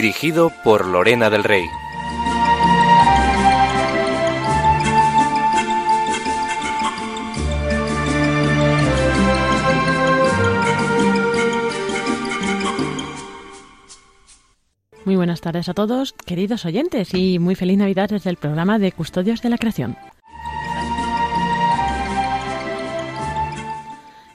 Dirigido por Lorena del Rey. Muy buenas tardes a todos, queridos oyentes, y muy feliz Navidad desde el programa de Custodios de la Creación.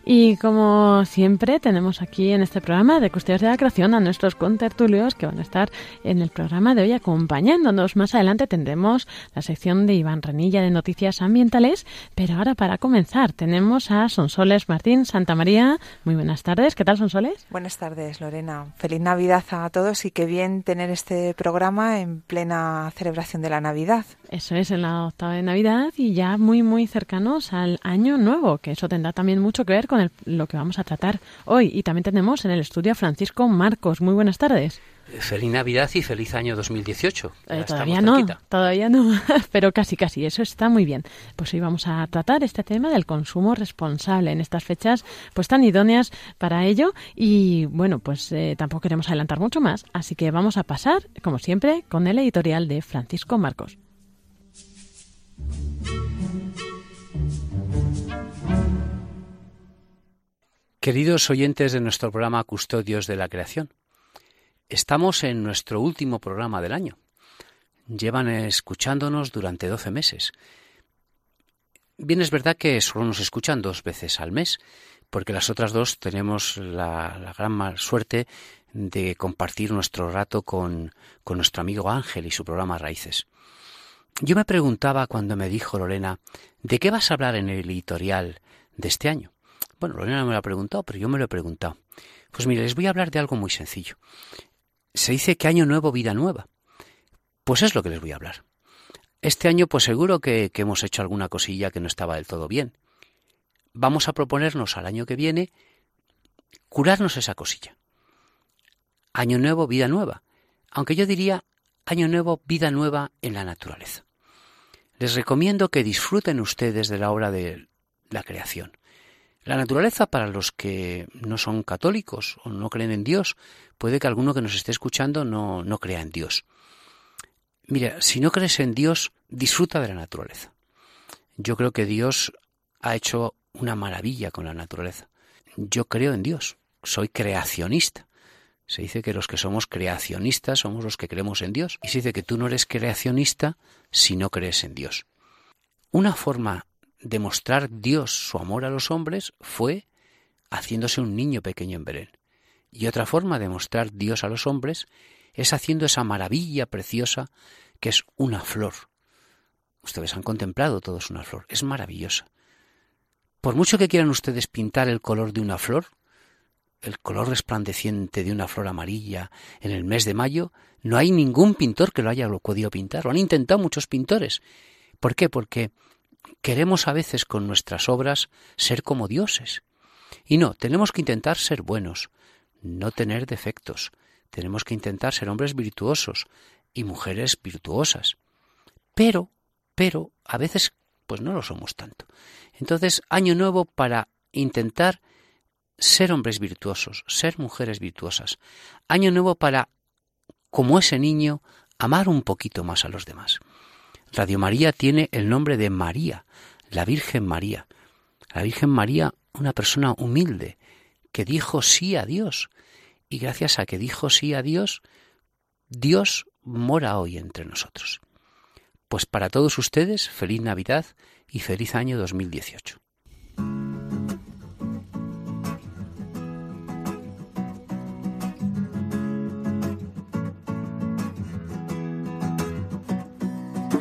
Y como siempre, tenemos aquí en este programa de Custodios de la Creación a nuestros contertulios que van a estar en el programa de hoy acompañándonos. Más adelante tendremos la sección de Iván Renilla de Noticias Ambientales, pero ahora para comenzar tenemos a Sonsoles Martín Santa María. Muy buenas tardes, ¿qué tal Sonsoles? Buenas tardes, Lorena. Feliz Navidad a todos y qué bien tener este programa en plena celebración de la Navidad. Eso es, en la octava de Navidad y ya muy, muy cercanos al Año Nuevo, que eso tendrá también mucho que ver con lo que vamos a tratar hoy. Y también tenemos en el estudio a Francisco Marcos. Muy buenas tardes. Feliz Navidad y feliz año 2018. Eh, todavía no, todavía no, pero casi, casi, eso está muy bien. Pues hoy vamos a tratar este tema del consumo responsable en estas fechas, pues tan idóneas para ello. Y bueno, pues eh, tampoco queremos adelantar mucho más, así que vamos a pasar, como siempre, con el editorial de Francisco Marcos. Queridos oyentes de nuestro programa Custodios de la Creación, estamos en nuestro último programa del año. Llevan escuchándonos durante 12 meses. Bien es verdad que solo nos escuchan dos veces al mes, porque las otras dos tenemos la, gran mal suerte de compartir nuestro rato con, con nuestro amigo Ángel y su programa Raíces. Yo me preguntaba cuando me dijo Lorena, ¿de qué vas a hablar en el editorial de este año? Bueno, Lorena no me lo ha preguntado, pero yo me lo he preguntado. Pues mire, les voy a hablar de algo muy sencillo. Se dice que año nuevo, vida nueva. Pues es lo que les voy a hablar. Este año, pues seguro que, que hemos hecho alguna cosilla que no estaba del todo bien. Vamos a proponernos al año que viene curarnos esa cosilla. Año nuevo, vida nueva. Aunque yo diría año nuevo, vida nueva en la naturaleza. Les recomiendo que disfruten ustedes de la obra de la creación. La naturaleza para los que no son católicos o no creen en Dios, puede que alguno que nos esté escuchando no, no crea en Dios. Mira, si no crees en Dios, disfruta de la naturaleza. Yo creo que Dios ha hecho una maravilla con la naturaleza. Yo creo en Dios, soy creacionista. Se dice que los que somos creacionistas somos los que creemos en Dios. Y se dice que tú no eres creacionista si no crees en Dios. Una forma demostrar Dios su amor a los hombres fue haciéndose un niño pequeño en Belén. Y otra forma de mostrar Dios a los hombres es haciendo esa maravilla preciosa que es una flor. Ustedes han contemplado todos una flor, es maravillosa. Por mucho que quieran ustedes pintar el color de una flor, el color resplandeciente de una flor amarilla en el mes de mayo, no hay ningún pintor que lo haya podido pintar. Lo han intentado muchos pintores. ¿Por qué? Porque queremos a veces con nuestras obras ser como dioses. Y no, tenemos que intentar ser buenos, no tener defectos. Tenemos que intentar ser hombres virtuosos y mujeres virtuosas. Pero, pero, a veces, pues no lo somos tanto. Entonces, año nuevo para intentar ser hombres virtuosos, ser mujeres virtuosas. Año nuevo para, como ese niño, amar un poquito más a los demás. Radio María tiene el nombre de María, la Virgen María. La Virgen María, una persona humilde, que dijo sí a Dios. Y gracias a que dijo sí a Dios, Dios mora hoy entre nosotros. Pues para todos ustedes, feliz Navidad y feliz año 2018.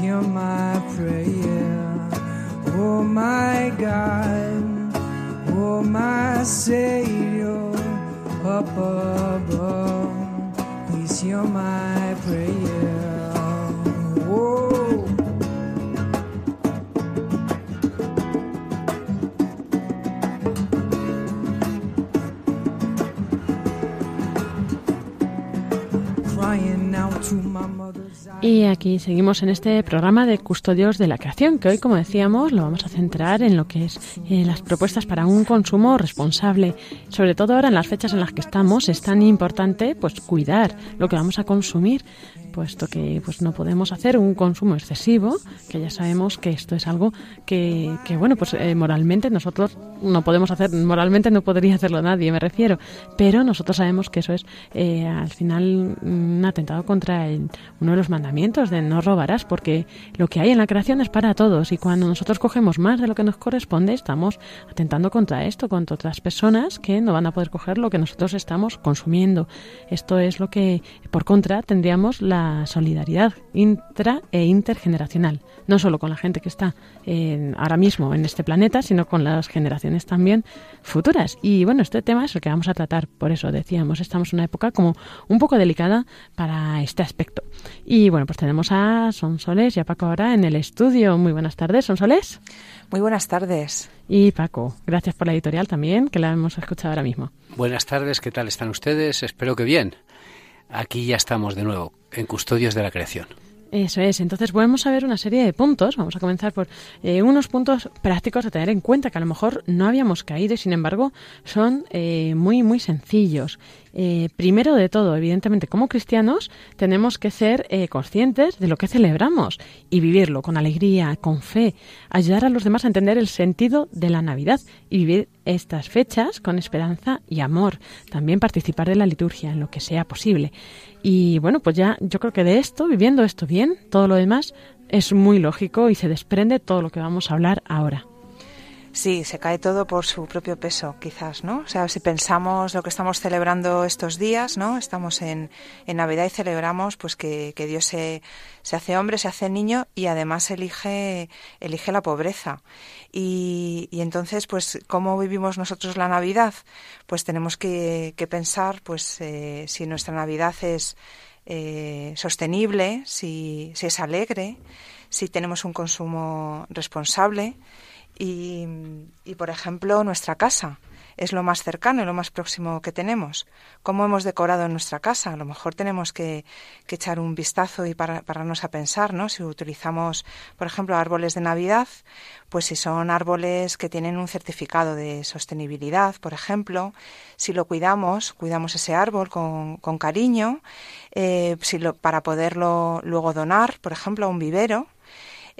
Please hear my prayer. Oh my God, oh my Savior, up above. Please hear my prayer. Oh. Crying out to my. Y aquí seguimos en este programa de Custodios de la Creación, que hoy, como decíamos, lo vamos a centrar en lo que es eh, las propuestas para un consumo responsable. Sobre todo ahora en las fechas en las que estamos, es tan importante pues cuidar lo que vamos a consumir, puesto que pues no podemos hacer un consumo excesivo, que ya sabemos que esto es algo que, que bueno, pues eh, moralmente nosotros no podemos hacer, moralmente no podría hacerlo nadie, me refiero, pero nosotros sabemos que eso es eh, al final un atentado contra el- uno de los mandamientos de no robarás, porque lo que hay en la creación es para todos y cuando nosotros cogemos más de lo que nos corresponde, estamos atentando contra esto, contra otras personas que no van a poder coger lo que nosotros estamos consumiendo. Esto es lo que, por contra, tendríamos la solidaridad intra e intergeneracional, no solo con la gente que está en- ahora mismo en este planeta, sino con las generaciones también futuras. Y bueno, este tema es el que vamos a tratar, por eso decíamos, estamos en una época como un poco delicada para este aspecto. Y bueno, pues tenemos a Sonsoles y a Paco ahora en el estudio. Muy buenas tardes, Sonsoles. Muy buenas tardes. Y Paco, gracias por la editorial también, que la hemos escuchado ahora mismo. Buenas tardes, ¿qué tal están ustedes? Espero que bien. Aquí ya estamos de nuevo, en Custodios de la Creación. Eso es, entonces vamos a ver una serie de puntos. Vamos a comenzar por eh, unos puntos prácticos a tener en cuenta que a lo mejor no habíamos caído y sin embargo son eh, muy, muy sencillos. Eh, primero de todo, evidentemente, como cristianos tenemos que ser eh, conscientes de lo que celebramos y vivirlo con alegría, con fe, ayudar a los demás a entender el sentido de la Navidad y vivir estas fechas con esperanza y amor. También participar de la liturgia en lo que sea posible. Y bueno, pues ya yo creo que de esto, viviendo esto bien, todo lo demás es muy lógico y se desprende todo lo que vamos a hablar ahora. Sí, se cae todo por su propio peso, quizás, ¿no? O sea, si pensamos lo que estamos celebrando estos días, ¿no? Estamos en, en Navidad y celebramos pues que, que Dios se, se hace hombre, se hace niño y además elige, elige la pobreza. Y, y entonces, pues, ¿cómo vivimos nosotros la Navidad? Pues tenemos que, que pensar, pues, eh, si nuestra Navidad es eh, sostenible, si, si es alegre, si tenemos un consumo responsable y, por ejemplo, nuestra casa es lo más cercano y lo más próximo que tenemos. ¿Cómo hemos decorado nuestra casa? A lo mejor tenemos que, que echar un vistazo y para, pararnos a pensar, ¿no? Si utilizamos, por ejemplo, árboles de Navidad, pues si son árboles que tienen un certificado de sostenibilidad, por ejemplo, si lo cuidamos, cuidamos ese árbol con, con cariño, eh, si lo, para poderlo luego donar, por ejemplo, a un vivero,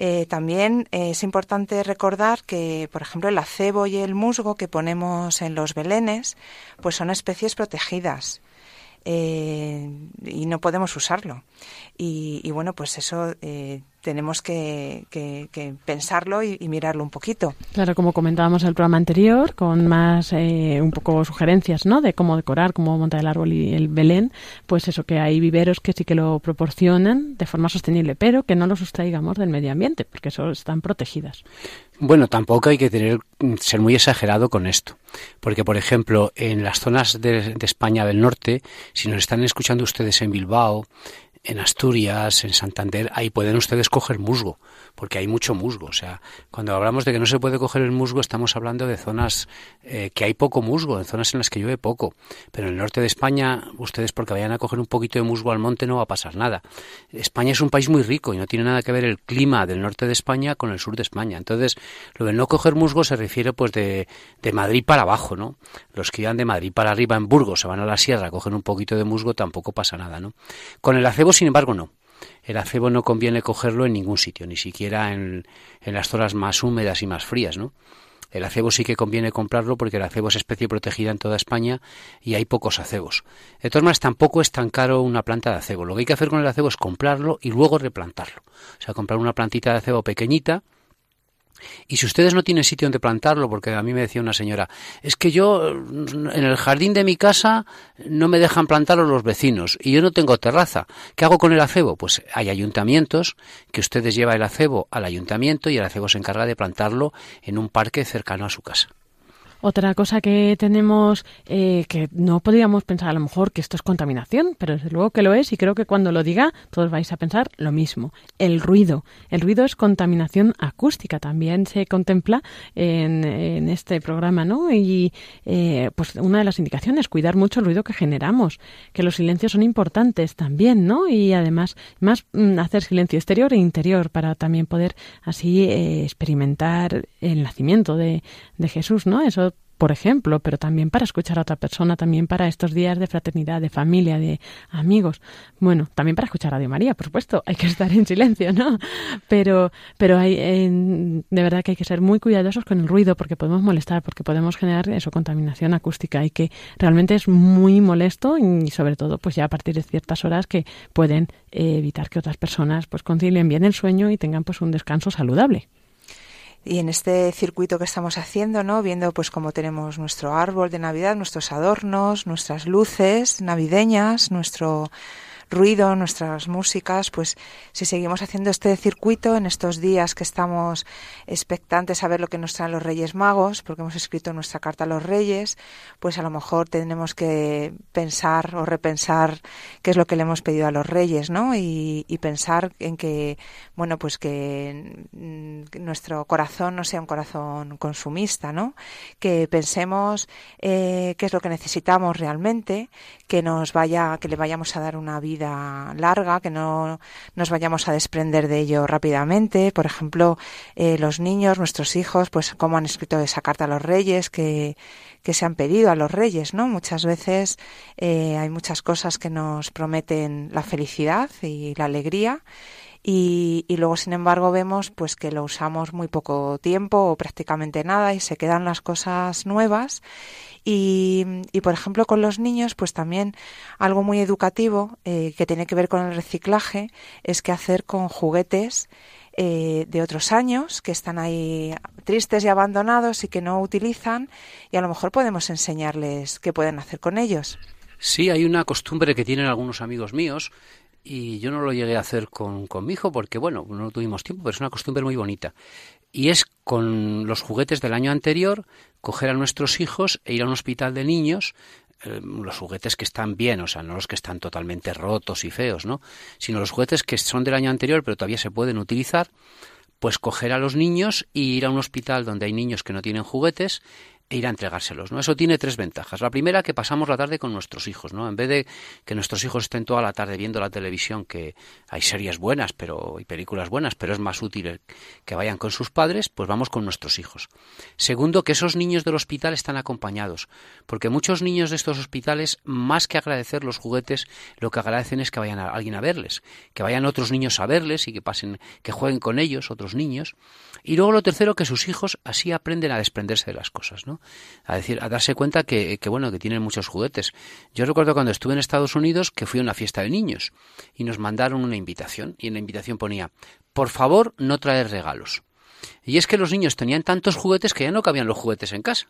eh, también eh, es importante recordar que, por ejemplo, el acebo y el musgo que ponemos en los belenes, pues son especies protegidas. Eh, y no podemos usarlo. Y, y bueno, pues eso tenemos que, que, que pensarlo y, y, mirarlo un poquito. Claro, como comentábamos en el programa anterior, con más eh, un poco sugerencias, ¿no? De cómo decorar, cómo montar el árbol y el Belén, pues eso que hay viveros que sí que lo proporcionan de forma sostenible, pero que no los sustraigamos del medio ambiente, porque eso están protegidas. Bueno, tampoco hay que tener ser muy exagerado con esto, porque por ejemplo en las zonas de, de España del norte, si nos están escuchando ustedes en Bilbao, en Asturias, en Santander, ahí pueden ustedes coger musgo, porque hay mucho musgo. O sea, cuando hablamos de que no se puede coger el musgo, estamos hablando de zonas eh, que hay poco musgo, en zonas en las que llueve poco. Pero en el norte de España, ustedes porque vayan a coger un poquito de musgo al monte no va a pasar nada. España es un país muy rico y no tiene nada que ver el clima del norte de España con el sur de España. Entonces, lo de no coger musgo se refiere pues de, de Madrid para abajo, ¿no? Los que iban de Madrid para arriba en Burgos se van a la sierra, cogen un poquito de musgo, tampoco pasa nada, ¿no? Con el acebo sin embargo, no. El acebo no conviene cogerlo en ningún sitio, ni siquiera en, en, las zonas más húmedas y más frías, ¿no? El acebo sí que conviene comprarlo porque el acebo es especie protegida en toda España y hay pocos acebos. De todas maneras, tampoco es tan caro una planta de acebo. Lo que hay que hacer con el acebo es comprarlo y luego replantarlo. O sea, comprar una plantita de acebo pequeñita, y si ustedes no tienen sitio donde plantarlo, porque a mí me decía una señora, es que yo en el jardín de mi casa no me dejan plantarlo los vecinos y yo no tengo terraza. ¿Qué hago con el acebo? Pues hay ayuntamientos que ustedes llevan el acebo al ayuntamiento y el acebo se encarga de plantarlo en un parque cercano a su casa. Otra cosa que tenemos eh, que no podríamos pensar a lo mejor que esto es contaminación, pero desde luego que lo es y creo que cuando lo diga todos vais a pensar lo mismo. El ruido. El ruido es contaminación acústica. También se contempla en, en este programa, ¿no? Y eh, pues una de las indicaciones, cuidar mucho el ruido que generamos, que los silencios son importantes también, ¿no? Y además más mm, hacer silencio exterior e interior para también poder así eh, experimentar el nacimiento de, de Jesús, ¿no? Eso por ejemplo, pero también para escuchar a otra persona, también para estos días de fraternidad, de familia, de amigos. Bueno, también para escuchar a Radio María, por supuesto, hay que estar en silencio, ¿no? Pero, pero hay, de verdad que hay que ser muy cuidadosos con el ruido porque podemos molestar, porque podemos generar eso, contaminación acústica y que realmente es muy molesto y sobre todo pues ya a partir de ciertas horas que pueden evitar que otras personas pues concilien bien el sueño y tengan pues un descanso saludable y en este circuito que estamos haciendo, ¿no? Viendo pues cómo tenemos nuestro árbol de Navidad, nuestros adornos, nuestras luces navideñas, nuestro ruido, nuestras músicas, pues si seguimos haciendo este circuito en estos días que estamos expectantes a ver lo que nos traen los Reyes Magos, porque hemos escrito nuestra carta a los Reyes, pues a lo mejor tenemos que pensar o repensar qué es lo que le hemos pedido a los Reyes, ¿no? Y, pensar en que, bueno, pues que nuestro corazón no sea un corazón consumista, ¿no? Que pensemos eh, qué es lo que necesitamos realmente, que nos vaya, que le vayamos a dar una vida larga, que no nos vayamos a desprender de ello rápidamente. Por ejemplo, eh, los niños, nuestros hijos, pues cómo han escrito esa carta a los reyes que, que se han pedido a los reyes, ¿no? Muchas veces eh, hay muchas cosas que nos prometen la felicidad y la alegría y, y, luego sin embargo vemos pues que lo usamos muy poco tiempo o prácticamente nada y se quedan las cosas nuevas y, y por ejemplo con los niños pues también algo muy educativo eh, que tiene que ver con el reciclaje es que hacer con juguetes eh, de otros años que están ahí tristes y abandonados y que no utilizan y a lo mejor podemos enseñarles qué pueden hacer con ellos. Sí, hay una costumbre que tienen algunos amigos míos y yo no lo llegué a hacer con, con mi hijo porque, bueno, no tuvimos tiempo, pero es una costumbre muy bonita. Y es con los juguetes del año anterior, coger a nuestros hijos e ir a un hospital de niños, eh, los juguetes que están bien, o sea, no los que están totalmente rotos y feos, ¿no? Sino los juguetes que son del año anterior, pero todavía se pueden utilizar, pues coger a los niños y ir a un hospital donde hay niños que no tienen juguetes e ir a entregárselos, ¿no? Eso tiene tres ventajas. La primera, que pasamos la tarde con nuestros hijos, ¿no? En vez de que nuestros hijos estén toda la tarde viendo la televisión, que hay series buenas pero y películas buenas, pero es más útil que vayan con sus padres, pues vamos con nuestros hijos. Segundo, que esos niños del hospital están acompañados, porque muchos niños de estos hospitales, más que agradecer los juguetes, lo que agradecen es que vayan a, alguien a verles, que vayan otros niños a verles y que pasen, que jueguen con ellos, otros niños. Y luego lo tercero, que sus hijos así aprenden a desprenderse de las cosas, ¿no? A decir, a darse cuenta que, que, bueno, que tienen muchos juguetes. Yo recuerdo cuando estuve en Estados Unidos que fui a una fiesta de niños y nos mandaron una invitación y en la invitación ponía, por favor, no traer regalos. Y es que los niños tenían tantos juguetes que ya no cabían los juguetes en casa.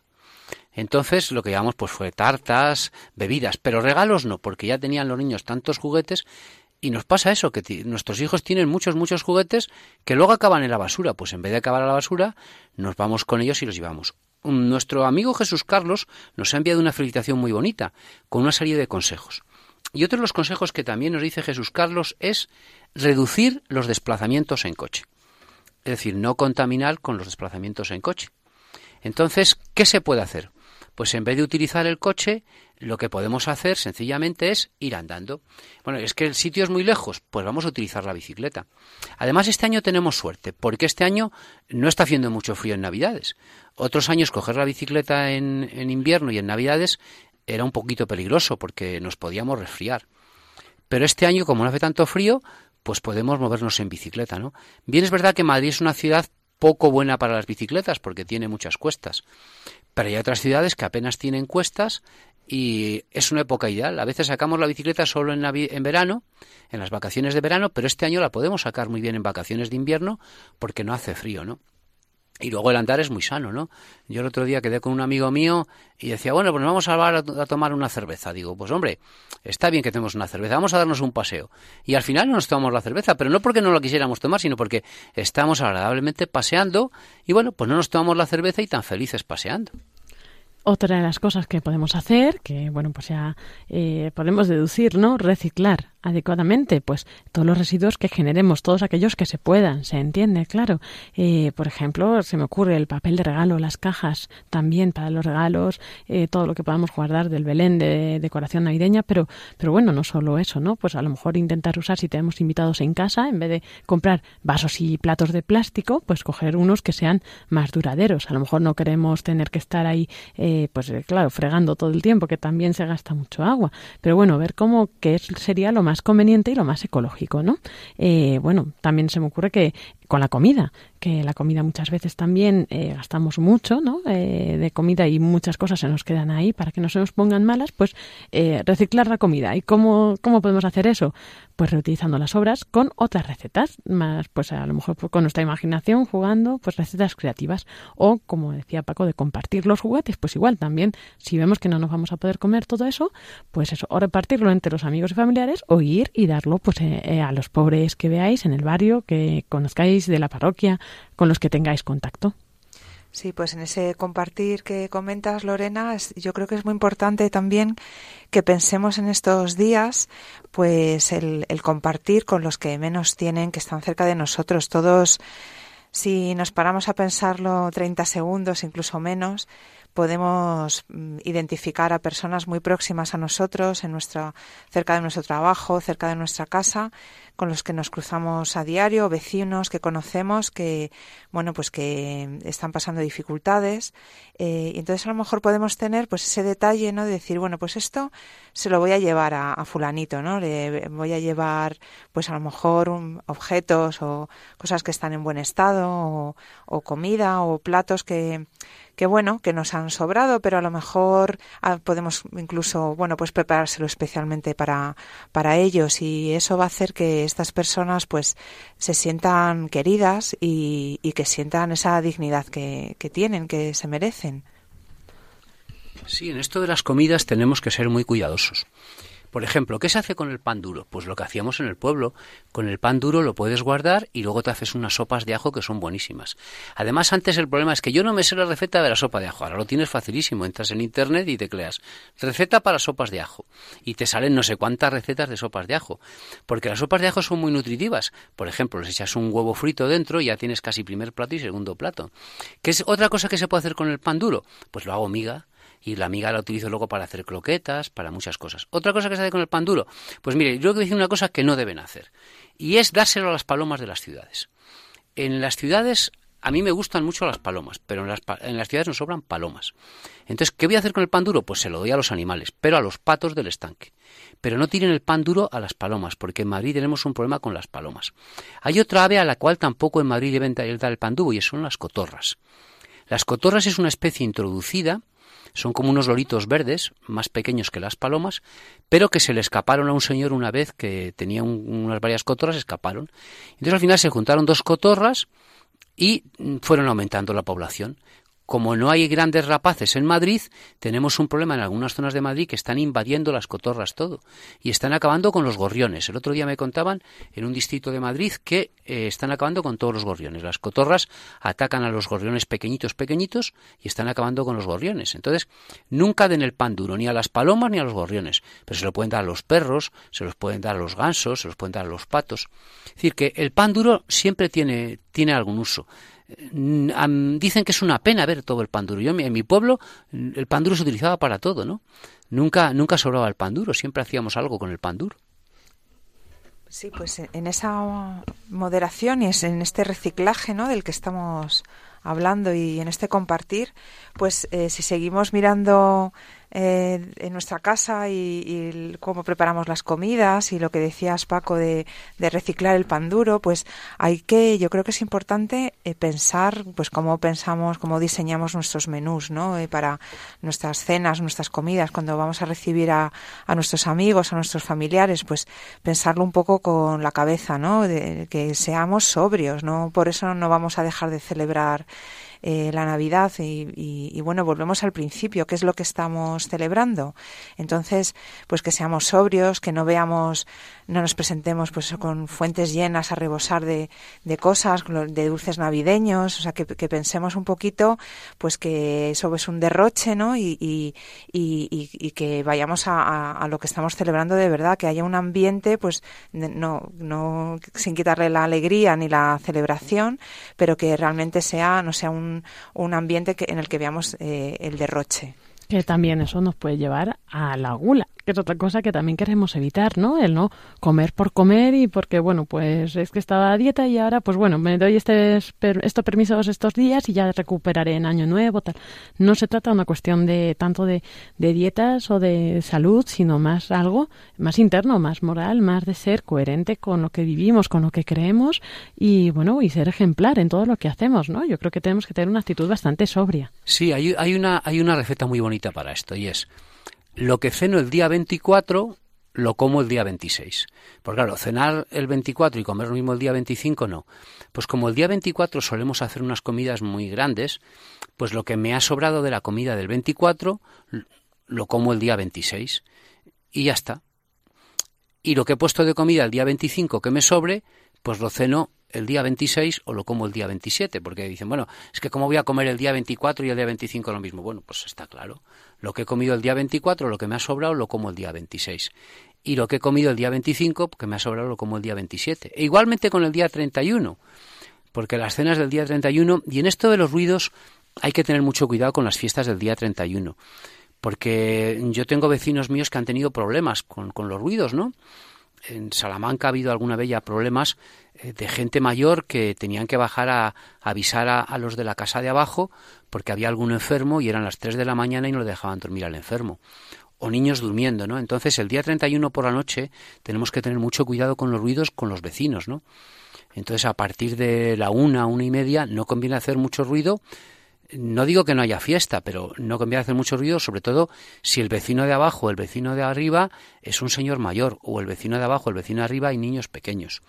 Entonces lo que llevamos pues fue tartas, bebidas, pero regalos no, porque ya tenían los niños tantos juguetes y nos pasa eso, que nuestros hijos tienen muchos, muchos juguetes que luego acaban en la basura. Pues en vez de acabar a la basura, nos vamos con ellos y los llevamos. Nuestro amigo Jesús Carlos nos ha enviado una felicitación muy bonita, con una serie de consejos. Y otro de los consejos que también nos dice Jesús Carlos es reducir los desplazamientos en coche. Es decir, no contaminar con los desplazamientos en coche. Entonces, ¿qué se puede hacer? Pues en vez de utilizar el coche, lo que podemos hacer sencillamente es ir andando. Bueno, es que el sitio es muy lejos, pues vamos a utilizar la bicicleta. Además, este año tenemos suerte, porque este año no está haciendo mucho frío en Navidades. Otros años coger la bicicleta en, en invierno y en Navidades era un poquito peligroso porque nos podíamos resfriar. Pero este año, como no hace tanto frío, pues podemos movernos en bicicleta, ¿no? Bien es verdad que Madrid es una ciudad poco buena para las bicicletas porque tiene muchas cuestas. Pero hay otras ciudades que apenas tienen cuestas y es una época ideal. A veces sacamos la bicicleta solo en, en verano, en las vacaciones de verano, pero este año la podemos sacar muy bien en vacaciones de invierno porque no hace frío, ¿no? Y luego el andar es muy sano, ¿no? Yo el otro día quedé con un amigo mío y decía, bueno, pues nos vamos a, tomar una cerveza. Digo, pues hombre, está bien que tomemos una cerveza, vamos a darnos un paseo. Y al final no nos tomamos la cerveza, pero no porque no la quisiéramos tomar, sino porque estamos agradablemente paseando y bueno, pues no nos tomamos la cerveza y tan felices paseando. Otra de las cosas que podemos hacer, que bueno, pues ya eh, podemos deducir, ¿no? Reciclar adecuadamente, pues todos los residuos que generemos, todos aquellos que se puedan, se entiende, claro. Eh, por ejemplo, se me ocurre el papel de regalo, las cajas también para los regalos, eh, todo lo que podamos guardar del Belén de decoración navideña, pero, pero bueno, no solo eso, ¿no? Pues a lo mejor intentar usar si tenemos invitados en casa, en vez de comprar vasos y platos de plástico, pues coger unos que sean más duraderos. A lo mejor no queremos tener que estar ahí eh, pues claro, fregando todo el tiempo, que también se gasta mucho agua. Pero bueno, ver cómo que sería lo más conveniente y lo más ecológico, ¿no? Eh, bueno, también se me ocurre que con la comida, que la comida muchas veces también eh, gastamos mucho ¿no? Eh, de comida y muchas cosas se nos quedan ahí para que no se nos pongan malas, pues eh, reciclar la comida. ¿Y cómo, cómo podemos hacer eso? Pues reutilizando las obras con otras recetas, más pues a lo mejor con nuestra imaginación jugando pues recetas creativas o como decía Paco de compartir los juguetes, pues igual también si vemos que no nos vamos a poder comer todo eso, pues eso, o repartirlo entre los amigos y familiares o ir y darlo pues a los pobres que veáis en el barrio, que conozcáis de la parroquia, con los que tengáis contacto. Sí, pues en ese compartir que comentas, Lorena, yo creo que es muy importante también que pensemos en estos días, pues el, el compartir con los que menos tienen, que están cerca de nosotros. Todos, si nos paramos a pensarlo 30 segundos, incluso menos, podemos mm, identificar a personas muy próximas a nosotros, en nuestra, cerca de nuestro trabajo, cerca de nuestra casa, con los que nos cruzamos a diario, vecinos que conocemos que, bueno, pues que están pasando dificultades. Eh, y entonces a lo mejor podemos tener pues ese detalle, ¿no? De decir, bueno, pues esto se lo voy a llevar a, fulanito, ¿no? Le voy a llevar, pues a lo mejor objetos o cosas que están en buen estado o comida o platos que que bueno, que nos han sobrado, pero a lo mejor ah, podemos incluso, bueno, pues preparárselo especialmente para, para ellos y eso va a hacer que estas personas pues se sientan queridas y, que sientan esa dignidad que tienen, que se merecen. Sí, en esto de las comidas tenemos que ser muy cuidadosos. Por ejemplo, ¿qué se hace con el pan duro? Pues lo que hacíamos en el pueblo. Con el pan duro lo puedes guardar y luego te haces unas sopas de ajo que son buenísimas. Además, antes el problema es que yo no me sé la receta de la sopa de ajo. Ahora lo tienes facilísimo. Entras en internet y te creas receta para sopas de ajo. Y te salen no sé cuántas recetas de sopas de ajo. Porque las sopas de ajo son muy nutritivas. Por ejemplo, les echas un huevo frito dentro y ya tienes casi primer plato y segundo plato. ¿Qué es otra cosa que se puede hacer con el pan duro? Pues lo hago miga y la miga la utilizo luego para hacer croquetas, para muchas cosas. Otra cosa que se hace con el pan duro, pues mire, yo quiero decir una cosa que no deben hacer, y es dárselo a las palomas de las ciudades. En las ciudades a mí me gustan mucho las palomas, pero en las, en las, ciudades nos sobran palomas. Entonces, ¿qué voy a hacer con el pan duro? Pues se lo doy a los animales, pero a los patos del estanque. Pero no tiren el pan duro a las palomas, porque en Madrid tenemos un problema con las palomas. Hay otra ave a la cual tampoco en Madrid deben dar el pan duro, y son las cotorras. Las cotorras es una especie introducida son como unos loritos verdes, más pequeños que las palomas, pero que se le escaparon a un señor una vez que tenía unas varias cotorras, escaparon. Entonces al final se juntaron dos cotorras y mm, fueron aumentando la población como no hay grandes rapaces en Madrid, tenemos un problema en algunas zonas de Madrid que están invadiendo las cotorras todo y están acabando con los gorriones. El otro día me contaban en un distrito de Madrid que eh, están acabando con todos los gorriones. Las cotorras atacan a los gorriones pequeñitos, pequeñitos y están acabando con los gorriones. Entonces, nunca den el pan duro ni a las palomas ni a los gorriones, pero se lo pueden dar a los perros, se los pueden dar a los gansos, se los pueden dar a los patos. Es decir, que el pan duro siempre tiene, tiene algún uso dicen que es una pena ver todo el pan duro. Yo en mi pueblo el pan duro se utilizaba para todo, ¿no? Nunca, nunca sobraba el pan duro, siempre hacíamos algo con el pan duro. Sí, pues en esa moderación y en este reciclaje, ¿no? Del que estamos hablando y en este compartir, pues eh, si seguimos mirando eh, en nuestra casa y, cómo preparamos las comidas y lo que decías Paco de, reciclar el pan duro, pues hay que, yo creo que es importante eh, pensar, pues cómo pensamos, cómo diseñamos nuestros menús, ¿no? Eh, para nuestras cenas, nuestras comidas, cuando vamos a recibir a, a, nuestros amigos, a nuestros familiares, pues pensarlo un poco con la cabeza, ¿no? De que seamos sobrios, ¿no? Por eso no vamos a dejar de celebrar eh, la Navidad y, bueno, volvemos al principio, ¿qué es lo que estamos celebrando? Entonces, pues que seamos sobrios, que no veamos, no nos presentemos pues con fuentes llenas a rebosar de, de cosas, de dulces navideños, o sea, que, pensemos un poquito, pues que eso es un derroche, ¿no? Y, y, y que vayamos a, a, lo que estamos celebrando de verdad, que haya un ambiente, pues no, no sin quitarle la alegría ni la celebración, pero que realmente sea, no sea un un, ambiente que, en el que veamos eh, el derroche. Que también eso nos puede llevar a la gula, es otra cosa que también queremos evitar, ¿no? El no comer por comer y porque, bueno, pues es que estaba a dieta y ahora, pues bueno, me doy este, estos permisos estos días y ya recuperaré en año nuevo, tal. No se trata de una cuestión de tanto de, de dietas o de salud, sino más algo más interno, más moral, más de ser coherente con lo que vivimos, con lo que creemos y, bueno, y ser ejemplar en todo lo que hacemos, ¿no? Yo creo que tenemos que tener una actitud bastante sobria. Sí, hay, hay, una, hay una receta muy bonita para esto y es lo que ceno el día 24 lo como el día 26. Porque claro, cenar el 24 y comer lo mismo el día 25 no. Pues como el día 24 solemos hacer unas comidas muy grandes, pues lo que me ha sobrado de la comida del 24 lo como el día 26 y ya está. Y lo que he puesto de comida el día 25 que me sobre, pues lo ceno el día 26 o lo como el día 27, porque dicen, bueno, es que cómo voy a comer el día 24 y el día 25 lo mismo. Bueno, pues está claro. Lo que he comido el día 24, lo que me ha sobrado, lo como el día 26. Y lo que he comido el día 25, que me ha sobrado, lo como el día 27. E igualmente con el día 31, porque las cenas del día 31, y en esto de los ruidos hay que tener mucho cuidado con las fiestas del día 31, porque yo tengo vecinos míos que han tenido problemas con, con los ruidos, ¿no? En Salamanca ha habido alguna vez ya problemas eh, de gente mayor que tenían que bajar a, avisar a, los de la casa de abajo porque había algún enfermo y eran las 3 de la mañana y no le dejaban dormir al enfermo. O niños durmiendo, ¿no? Entonces el día 31 por la noche tenemos que tener mucho cuidado con los ruidos con los vecinos, ¿no? Entonces a partir de la una, una y media no conviene hacer mucho ruido no digo que no haya fiesta, pero no conviene hacer mucho ruido, sobre todo si el vecino de abajo o el vecino de arriba es un señor mayor, o el vecino de abajo, el vecino de arriba hay niños pequeños.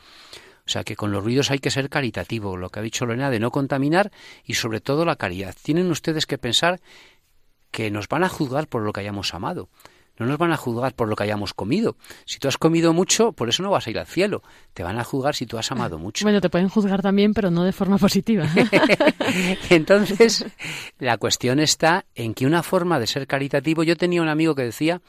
O sea que con los ruidos hay que ser caritativo, lo que ha dicho Lorena de no contaminar y sobre todo la caridad. Tienen ustedes que pensar que nos van a juzgar por lo que hayamos amado. No nos van a juzgar por lo que hayamos comido. Si tú has comido mucho, por eso no vas a ir al cielo. Te van a juzgar si tú has amado mucho. Bueno, te pueden juzgar también, pero no de forma positiva. Entonces, la cuestión está en que una forma de ser caritativo. Yo tenía un amigo que decía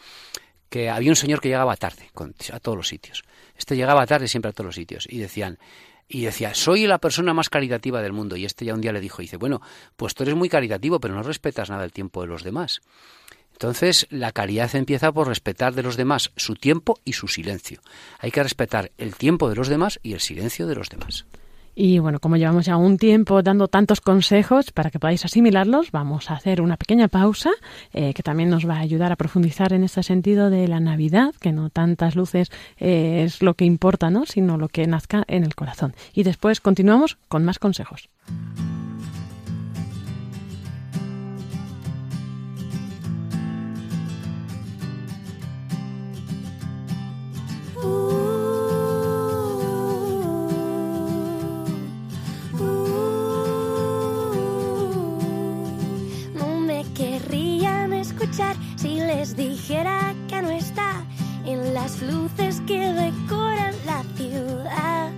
que había un señor que llegaba tarde a todos los sitios. Este llegaba tarde siempre a todos los sitios. Y decían, y decía, soy la persona más caritativa del mundo. Y este ya un día le dijo, dice, bueno, pues tú eres muy caritativo, pero no respetas nada el tiempo de los demás. Entonces, la caridad empieza por respetar de los demás su tiempo y su silencio. Hay que respetar el tiempo de los demás y el silencio de los demás. Y bueno, como llevamos ya un tiempo dando tantos consejos para que podáis asimilarlos, vamos a hacer una pequeña pausa eh, que también nos va a ayudar a profundizar en este sentido de la Navidad, que no tantas luces eh, es lo que importa, ¿no? sino lo que nazca en el corazón. Y después continuamos con más consejos. Si les dijera que no está en las luces que decoran la ciudad,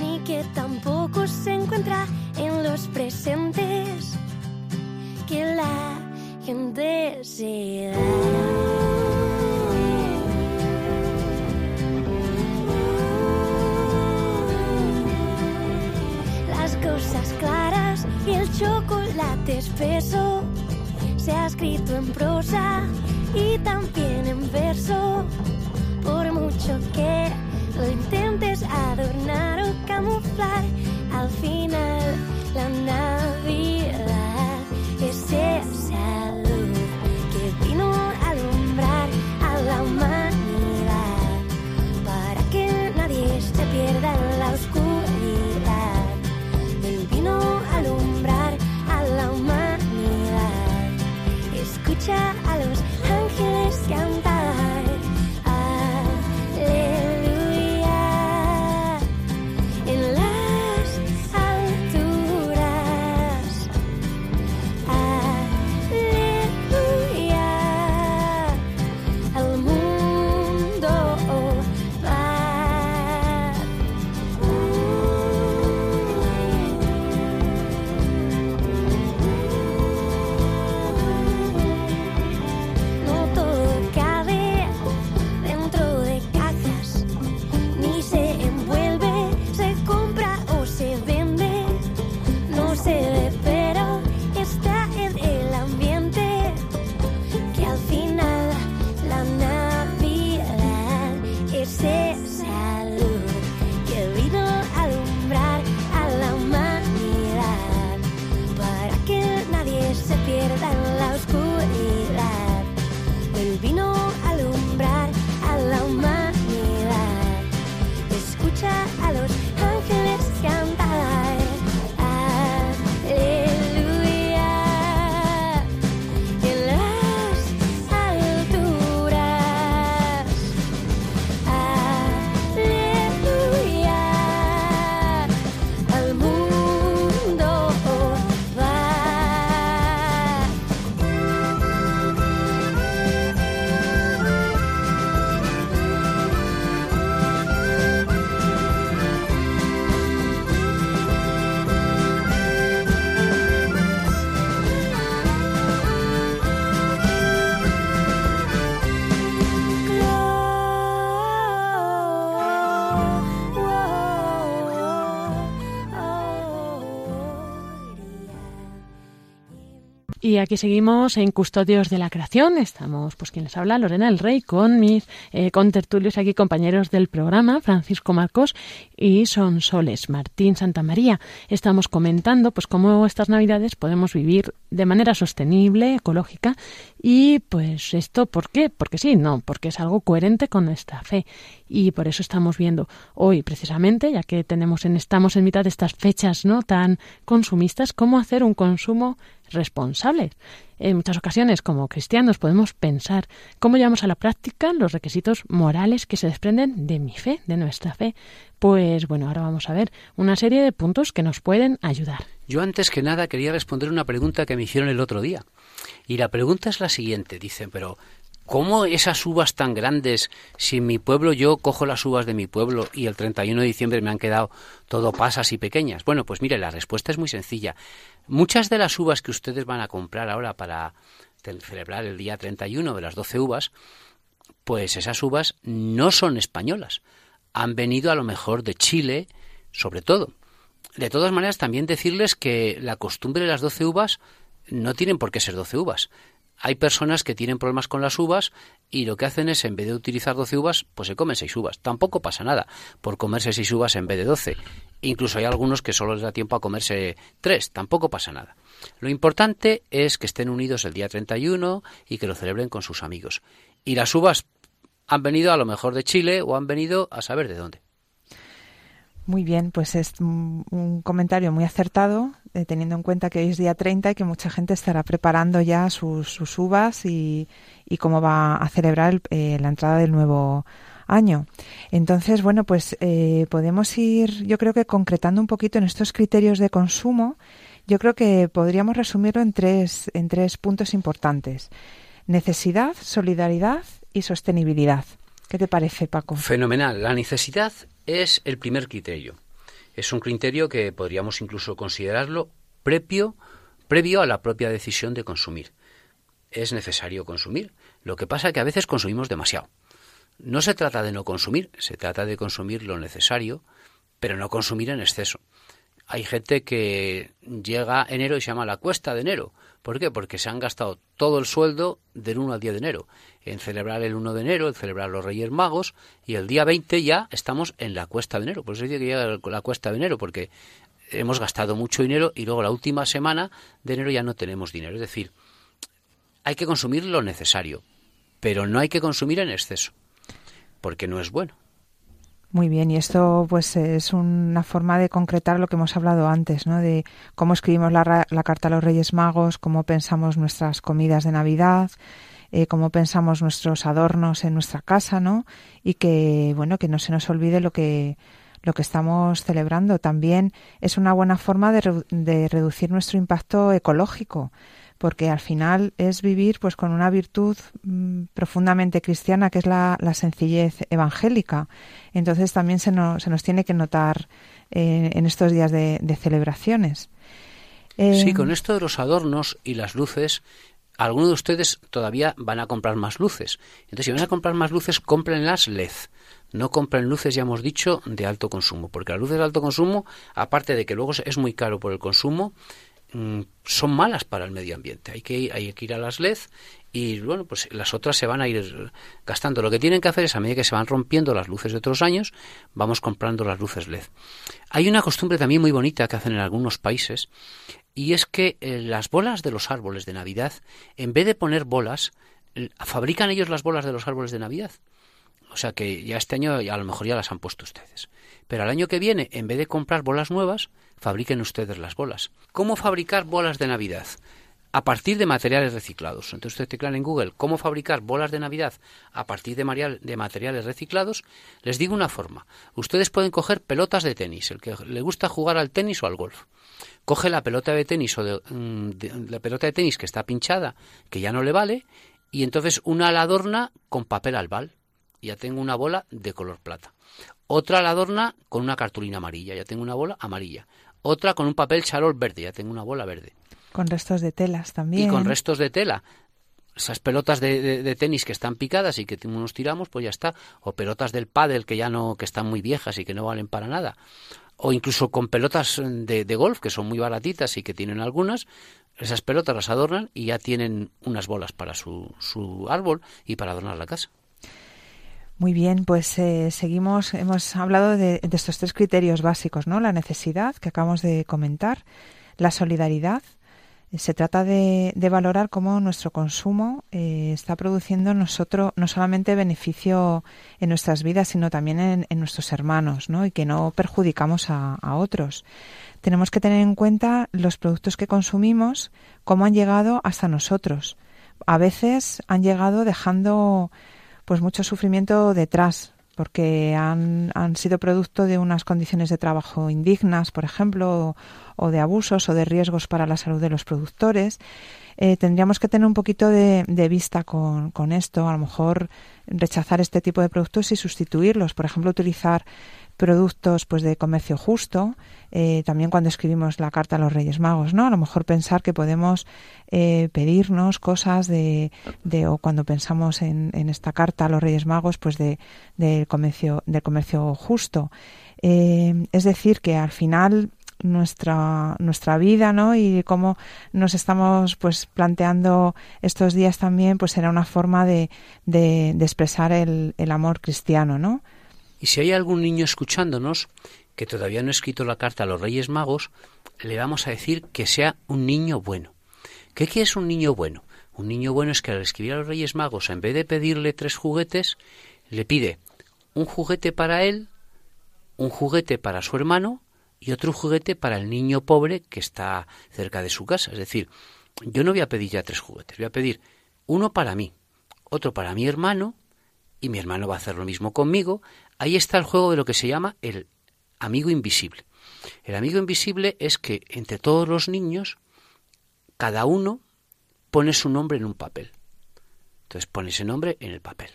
ni que tampoco se encuentra en los presentes que la gente se da. Chocolate espeso se ha escrito en prosa y también en verso. Por mucho que lo intentes adornar o camuflar, al final la Navidad es esa luz que vino escucha a los ángeles que Y aquí seguimos en Custodios de la Creación. Estamos, pues quien les habla, Lorena el Rey, con mis eh, contertulios aquí, compañeros del programa, Francisco Marcos y Son Soles, Martín Santa María. Estamos comentando, pues, cómo estas Navidades podemos vivir de manera sostenible, ecológica. Y, pues, esto, ¿por qué? Porque sí, no, porque es algo coherente con nuestra fe. Y por eso estamos viendo hoy, precisamente, ya que tenemos en, estamos en mitad de estas fechas, ¿no? Tan consumistas, cómo hacer un consumo responsables. En muchas ocasiones, como cristianos, podemos pensar cómo llevamos a la práctica los requisitos morales que se desprenden de mi fe, de nuestra fe. Pues bueno, ahora vamos a ver una serie de puntos que nos pueden ayudar. Yo antes que nada quería responder una pregunta que me hicieron el otro día. Y la pregunta es la siguiente. Dicen, pero ¿cómo esas uvas tan grandes, si en mi pueblo yo cojo las uvas de mi pueblo y el 31 de diciembre me han quedado todo pasas y pequeñas? Bueno, pues mire, la respuesta es muy sencilla. Muchas de las uvas que ustedes van a comprar ahora para celebrar el día 31 de las 12 uvas, pues esas uvas no son españolas. Han venido a lo mejor de Chile, sobre todo. De todas maneras, también decirles que la costumbre de las 12 uvas no tienen por qué ser 12 uvas. Hay personas que tienen problemas con las uvas y lo que hacen es, en vez de utilizar 12 uvas, pues se comen 6 uvas. Tampoco pasa nada por comerse 6 uvas en vez de 12. Incluso hay algunos que solo les da tiempo a comerse 3. Tampoco pasa nada. Lo importante es que estén unidos el día 31 y que lo celebren con sus amigos. Y las uvas han venido a lo mejor de Chile o han venido a saber de dónde. Muy bien, pues es un un comentario muy acertado, eh, teniendo en cuenta que hoy es día 30 y que mucha gente estará preparando ya sus, uvas y, y cómo va a celebrar el- eh, la entrada del nuevo año. Entonces, bueno, pues eh, podemos ir, yo creo que concretando un poquito en estos criterios de consumo, yo creo que podríamos resumirlo en tres, en tres puntos importantes. Necesidad, solidaridad y sostenibilidad. ¿Qué te parece, Paco? Fenomenal. La necesidad es el primer criterio. Es un criterio que podríamos incluso considerarlo previo, previo a la propia decisión de consumir. Es necesario consumir. Lo que pasa es que a veces consumimos demasiado. No se trata de no consumir, se trata de consumir lo necesario, pero no consumir en exceso. Hay gente que llega enero y se llama la cuesta de enero. ¿Por qué? Porque se han gastado todo el sueldo del 1 al 10 de enero. En celebrar el 1 de enero, en celebrar los Reyes Magos, y el día 20 ya estamos en la cuesta de enero. Por eso dice que llega la cuesta de enero, porque hemos gastado mucho dinero y luego la última semana de enero ya no tenemos dinero. Es decir, hay que consumir lo necesario, pero no hay que consumir en exceso, porque no es bueno. Muy bien, y esto pues es una forma de concretar lo que hemos hablado antes, ¿no? De cómo escribimos la, la carta a los Reyes Magos, cómo pensamos nuestras comidas de Navidad, eh, cómo pensamos nuestros adornos en nuestra casa, ¿no? Y que, bueno, que no se nos olvide lo que lo que estamos celebrando. También es una buena forma de, redu- de reducir nuestro impacto ecológico, porque al final es vivir pues con una virtud mm, profundamente cristiana que es la, la sencillez evangélica. Entonces también se nos, se nos tiene que notar eh, en estos días de, de celebraciones. Eh, Sí, con esto de los adornos y las luces, algunos de ustedes todavía van a comprar más luces. Entonces, si van a comprar más luces, cómprenlas LED. No compren luces, ya hemos dicho, de alto consumo, porque las luces de alto consumo, aparte de que luego es muy caro por el consumo, son malas para el medio ambiente. Hay que, ir, hay que ir a las LED y bueno, pues las otras se van a ir gastando. Lo que tienen que hacer es a medida que se van rompiendo las luces de otros años, vamos comprando las luces LED. Hay una costumbre también muy bonita que hacen en algunos países y es que eh, las bolas de los árboles de Navidad, en vez de poner bolas, fabrican ellos las bolas de los árboles de Navidad. O sea que ya este año a lo mejor ya las han puesto ustedes. Pero al año que viene, en vez de comprar bolas nuevas, fabriquen ustedes las bolas. ¿Cómo fabricar bolas de Navidad? a partir de materiales reciclados. Entonces usted teclan en Google cómo fabricar bolas de Navidad a partir de, materiales reciclados. Les digo una forma. Ustedes pueden coger pelotas de tenis, el que le gusta jugar al tenis o al golf. Coge la pelota de tenis o mm, de, la pelota de tenis que está pinchada, que ya no le vale, y entonces una la adorna con papel albal. Ya tengo una bola de color plata. Otra la adorna con una cartulina amarilla. Ya tengo una bola amarilla. Otra con un papel charol verde. Ya tengo una bola verde. Con restos de telas también. Y con restos de tela. Esas pelotas de, tenis que están picadas y que nos tiramos, pues ya está. O pelotas del pádel que ya no, que están muy viejas y que no valen para nada. O incluso con pelotas de, de golf que son muy baratitas y que tienen algunas, esas pelotas las adornan y ya tienen unas bolas para su, su árbol y para adornar la casa. Muy bien, pues eh, seguimos. Hemos hablado de, de, estos tres criterios básicos, ¿no? La necesidad que acabamos de comentar, la solidaridad se trata de, valorar cómo nuestro consumo eh, está produciendo nosotros no solamente beneficio en nuestras vidas, sino también en, nuestros hermanos, ¿no? Y que no perjudicamos a, otros. Tenemos que tener en cuenta los productos que consumimos, cómo han llegado hasta nosotros. A veces han llegado dejando pues mucho sufrimiento detrás, porque han, han sido producto de unas condiciones de trabajo indignas, por ejemplo, o de abusos o de riesgos para la salud de los productores. Eh, tendríamos que tener un poquito de, vista con, con, esto, a lo mejor rechazar este tipo de productos y sustituirlos, por ejemplo, utilizar productos pues de comercio justo, eh, también cuando escribimos la carta a los Reyes Magos, ¿no? A lo mejor pensar que podemos eh, pedirnos cosas de, de, o cuando pensamos en, en, esta carta a los Reyes Magos, pues de, de comercio, del comercio justo. es decir, que al final nuestra nuestra vida no y cómo nos estamos pues planteando estos días también pues será una forma de, de, expresar el, el, amor cristiano no y si hay algún niño escuchándonos que todavía no ha escrito la carta a los Reyes Magos le vamos a decir que sea un niño bueno ¿qué, qué es un niño bueno? un niño bueno es que al escribir a los Reyes Magos en vez de pedirle tres juguetes le pide un juguete para él un juguete para su hermano y otro juguete para el niño pobre que está cerca de su casa. Es decir, yo no voy a pedir ya tres juguetes, voy a pedir uno para mí, otro para mi hermano, y mi hermano va a hacer lo mismo conmigo. Ahí está el juego de lo que se llama el amigo invisible. El amigo invisible es que entre todos los niños, cada uno pone su nombre en un papel. Entonces pone ese nombre en el papel.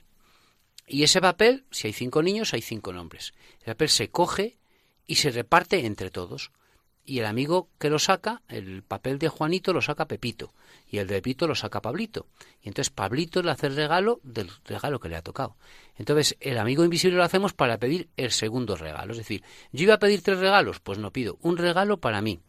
Y ese papel, si hay cinco niños, hay cinco nombres. El papel se coge y se reparte entre todos. Y el amigo que lo saca, el papel de Juanito lo saca Pepito y el de Pepito lo saca Pablito. Y entonces Pablito le hace el regalo del regalo que le ha tocado. Entonces el amigo invisible lo hacemos para pedir el segundo regalo. Es decir, yo iba a pedir tres regalos, pues no pido un regalo para mí,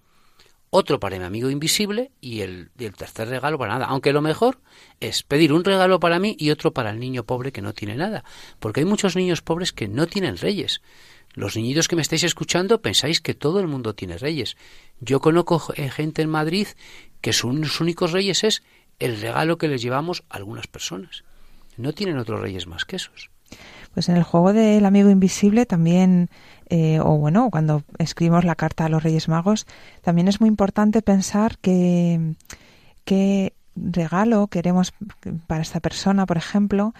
otro para mi amigo invisible y el, el, tercer regalo para nada. Aunque lo mejor es pedir un regalo para mí y otro para el niño pobre que no tiene nada. Porque hay muchos niños pobres que no tienen reyes. Los niñitos que me estáis escuchando pensáis que todo el mundo tiene reyes. Yo conozco eh, gente en Madrid que sus únicos reyes es el regalo que les llevamos a algunas personas. No tienen otros reyes más que esos. Pues en el juego del amigo invisible también, eh, o bueno, cuando escribimos la carta a los Reyes Magos, también es muy importante pensar que qué regalo queremos para esta persona, por ejemplo,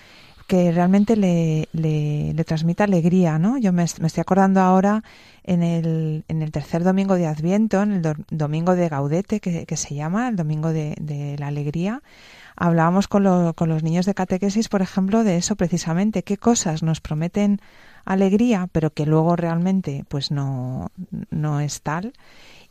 que realmente le, le, le transmita alegría, ¿no? Yo me, estoy acordando ahora en el, en el tercer domingo de Adviento, en el domingo de Gaudete, que, que, se llama, el domingo de, de la alegría, hablábamos con, con los niños de catequesis, por ejemplo, de eso precisamente, qué cosas nos prometen alegría, pero que luego realmente pues no, no es tal